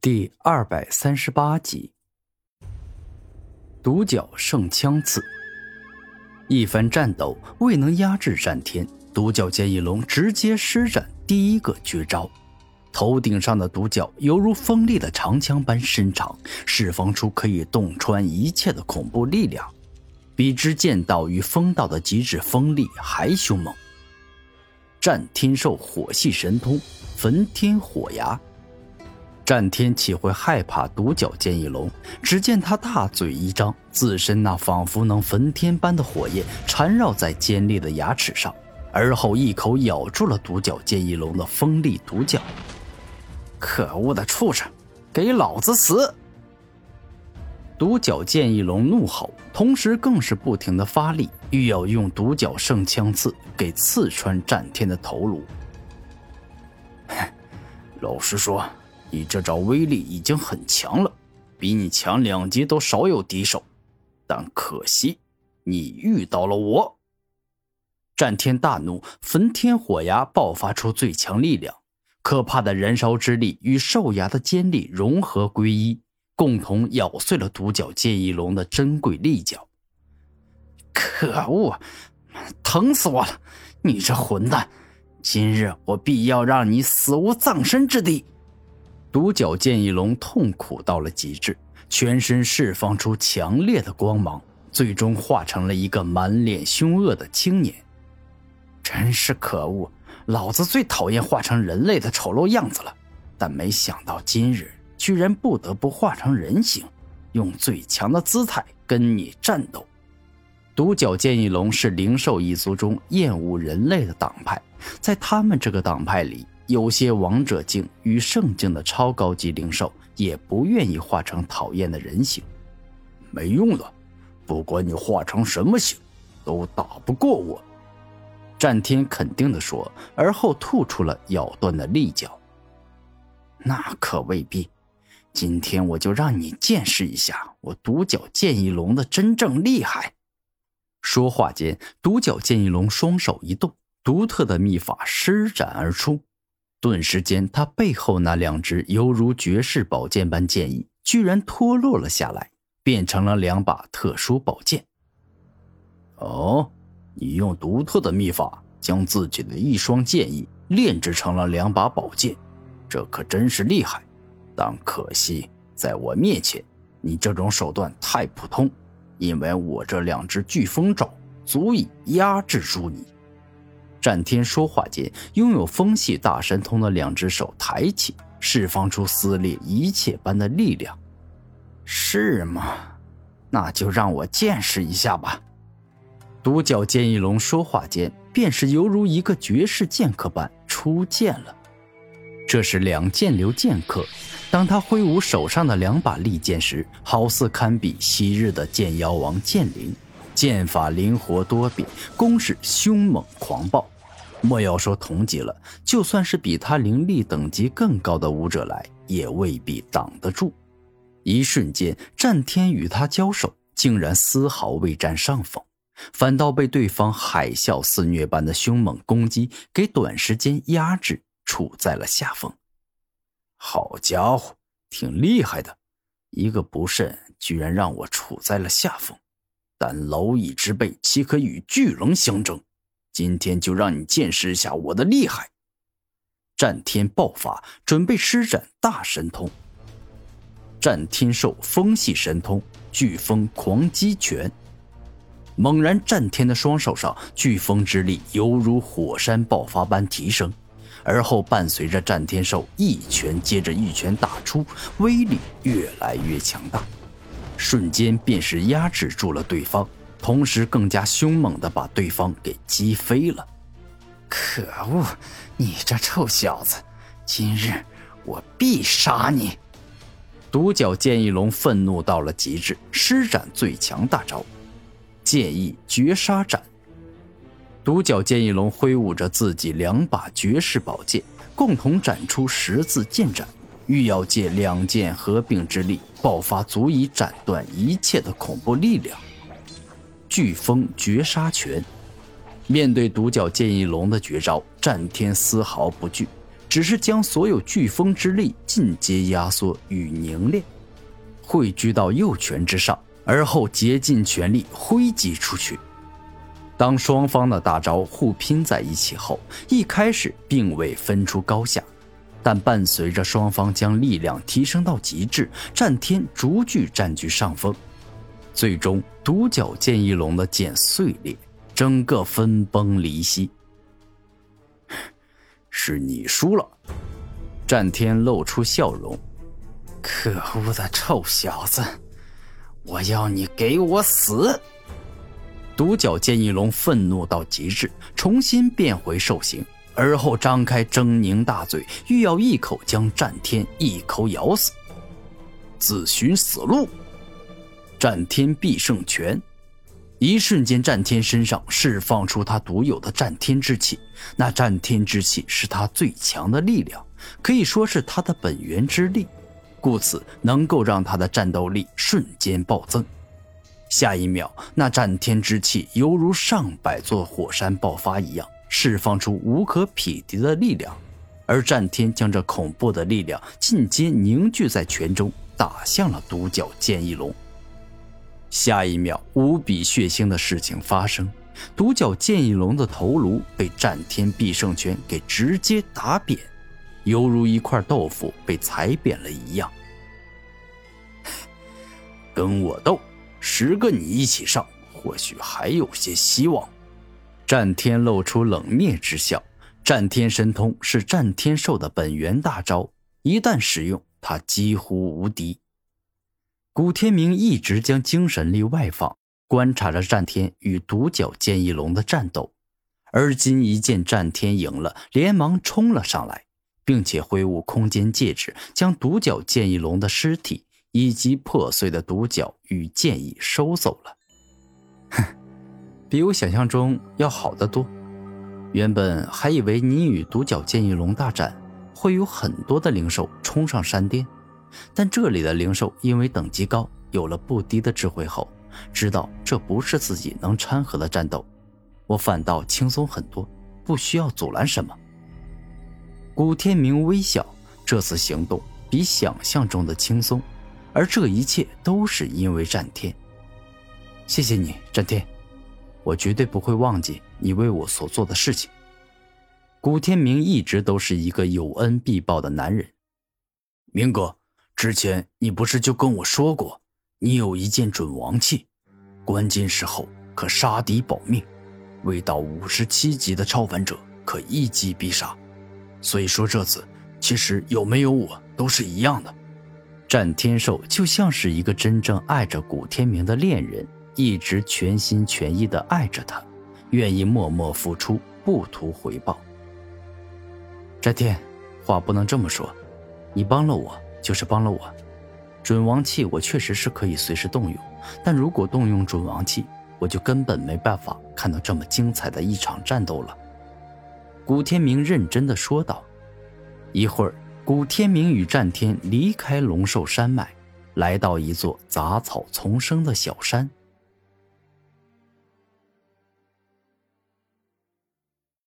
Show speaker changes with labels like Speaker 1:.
Speaker 1: 第二百三十八集，独角圣枪刺。一番战斗未能压制战天，独角剑翼龙直接施展第一个绝招。头顶上的独角犹如锋利的长枪般伸长，释放出可以洞穿一切的恐怖力量，比之剑道与风道的极致锋利还凶猛。战天兽火系神通，焚天火牙。战天岂会害怕独角剑翼龙？只见他大嘴一张，自身那仿佛能焚天般的火焰缠绕在尖利的牙齿上，而后一口咬住了独角剑翼龙的锋利独角。可恶的畜生，给老子死！独角剑翼龙怒吼，同时更是不停的发力，欲要用独角圣枪刺给刺穿战天的头颅。
Speaker 2: 老实说。你这招威力已经很强了，比你强两级都少有敌手，但可惜你遇到了我。
Speaker 1: 战天大怒，焚天火牙爆发出最强力量，可怕的燃烧之力与兽牙的尖利融合归一，共同咬碎了独角剑翼龙的珍贵利角。可恶，疼死我了！你这混蛋，今日我必要让你死无葬身之地！独角剑翼龙痛苦到了极致，全身释放出强烈的光芒，最终化成了一个满脸凶恶的青年。真是可恶！老子最讨厌化成人类的丑陋样子了，但没想到今日居然不得不化成人形，用最强的姿态跟你战斗。独角剑翼龙是灵兽一族中厌恶人类的党派，在他们这个党派里。有些王者境与圣境的超高级灵兽也不愿意化成讨厌的人形，
Speaker 2: 没用的，不管你化成什么形，都打不过我。
Speaker 1: 战天肯定地说，而后吐出了咬断的利角。那可未必，今天我就让你见识一下我独角剑翼龙的真正厉害。说话间，独角剑翼龙双手一动，独特的秘法施展而出。顿时间，他背后那两只犹如绝世宝剑般剑意，居然脱落了下来，变成了两把特殊宝剑。
Speaker 2: 哦，你用独特的秘法将自己的一双剑意炼制成了两把宝剑，这可真是厉害。但可惜，在我面前，你这种手段太普通，因为我这两只飓风爪足以压制住你。
Speaker 1: 战天说话间，拥有风系大神通的两只手抬起，释放出撕裂一切般的力量。是吗？那就让我见识一下吧。独角剑翼龙说话间，便是犹如一个绝世剑客般出剑了。这是两剑流剑客，当他挥舞手上的两把利剑时，好似堪比昔日的剑妖王剑灵，剑法灵活多变，攻势凶猛狂暴。莫要说同级了，就算是比他灵力等级更高的武者来，也未必挡得住。一瞬间，战天与他交手，竟然丝毫未占上风，反倒被对方海啸肆虐般的凶猛攻击给短时间压制，处在了下风。
Speaker 2: 好家伙，挺厉害的，一个不慎，居然让我处在了下风。但蝼蚁之辈岂可与巨龙相争？今天就让你见识一下我的厉害！
Speaker 1: 战天爆发，准备施展大神通。战天兽风系神通飓风狂击拳。猛然，战天的双手上飓风之力犹如火山爆发般提升，而后伴随着战天兽一拳接着一拳打出，威力越来越强大，瞬间便是压制住了对方。同时，更加凶猛的把对方给击飞了。可恶！你这臭小子，今日我必杀你！独角剑翼龙愤怒到了极致，施展最强大招——剑翼绝杀斩。独角剑翼龙挥舞着自己两把绝世宝剑，共同斩出十字剑斩，欲要借两剑合并之力，爆发足以斩断一切的恐怖力量。飓风绝杀拳，面对独角剑翼龙的绝招，战天丝毫不惧，只是将所有飓风之力尽皆压缩与凝练，汇聚到右拳之上，而后竭尽全力挥击出去。当双方的大招互拼在一起后，一开始并未分出高下，但伴随着双方将力量提升到极致，战天逐句占据上风。最终，独角剑翼龙的剑碎裂，整个分崩离析。
Speaker 2: 是你输了，
Speaker 1: 战天露出笑容。
Speaker 3: 可恶的臭小子，我要你给我死！
Speaker 1: 独角剑翼龙愤怒到极致，重新变回兽形，而后张开狰狞大嘴，欲要一口将战天一口咬死。
Speaker 2: 自寻死路！
Speaker 1: 战天必胜拳，一瞬间，战天身上释放出他独有的战天之气。那战天之气是他最强的力量，可以说是他的本源之力，故此能够让他的战斗力瞬间暴增。下一秒，那战天之气犹如上百座火山爆发一样，释放出无可匹敌的力量。而战天将这恐怖的力量尽皆凝聚在拳中，打向了独角剑翼龙。下一秒，无比血腥的事情发生：独角剑翼龙的头颅被战天必胜拳给直接打扁，犹如一块豆腐被踩扁了一样。
Speaker 2: 跟我斗！十个你一起上，或许还有些希望。
Speaker 1: 战天露出冷冽之笑。战天神通是战天兽的本源大招，一旦使用，他几乎无敌。古天明一直将精神力外放，观察着战天与独角剑翼龙的战斗。而今一见战天赢了，连忙冲了上来，并且挥舞空间戒指，将独角剑翼龙的尸体。以及破碎的独角与剑翼收走了。哼，比我想象中要好得多。原本还以为你与独角剑翼龙大战会有很多的灵兽冲上山巅，但这里的灵兽因为等级高，有了不低的智慧后，知道这不是自己能掺和的战斗，我反倒轻松很多，不需要阻拦什么。古天明微笑，这次行动比想象中的轻松。而这一切都是因为战天。谢谢你，战天，我绝对不会忘记你为我所做的事情。古天明一直都是一个有恩必报的男人。
Speaker 2: 明哥，之前你不是就跟我说过，你有一件准王器，关键时候可杀敌保命，未到五十七级的超凡者可一击必杀。所以说这次其实有没有我都是一样的。
Speaker 1: 战天兽就像是一个真正爱着古天明的恋人，一直全心全意的爱着他，愿意默默付出，不图回报。战天，话不能这么说，你帮了我就是帮了我。准王器我确实是可以随时动用，但如果动用准王器，我就根本没办法看到这么精彩的一场战斗了。古天明认真的说道。一会儿。古天明与战天离开龙兽山脉，来到一座杂草丛生的小山。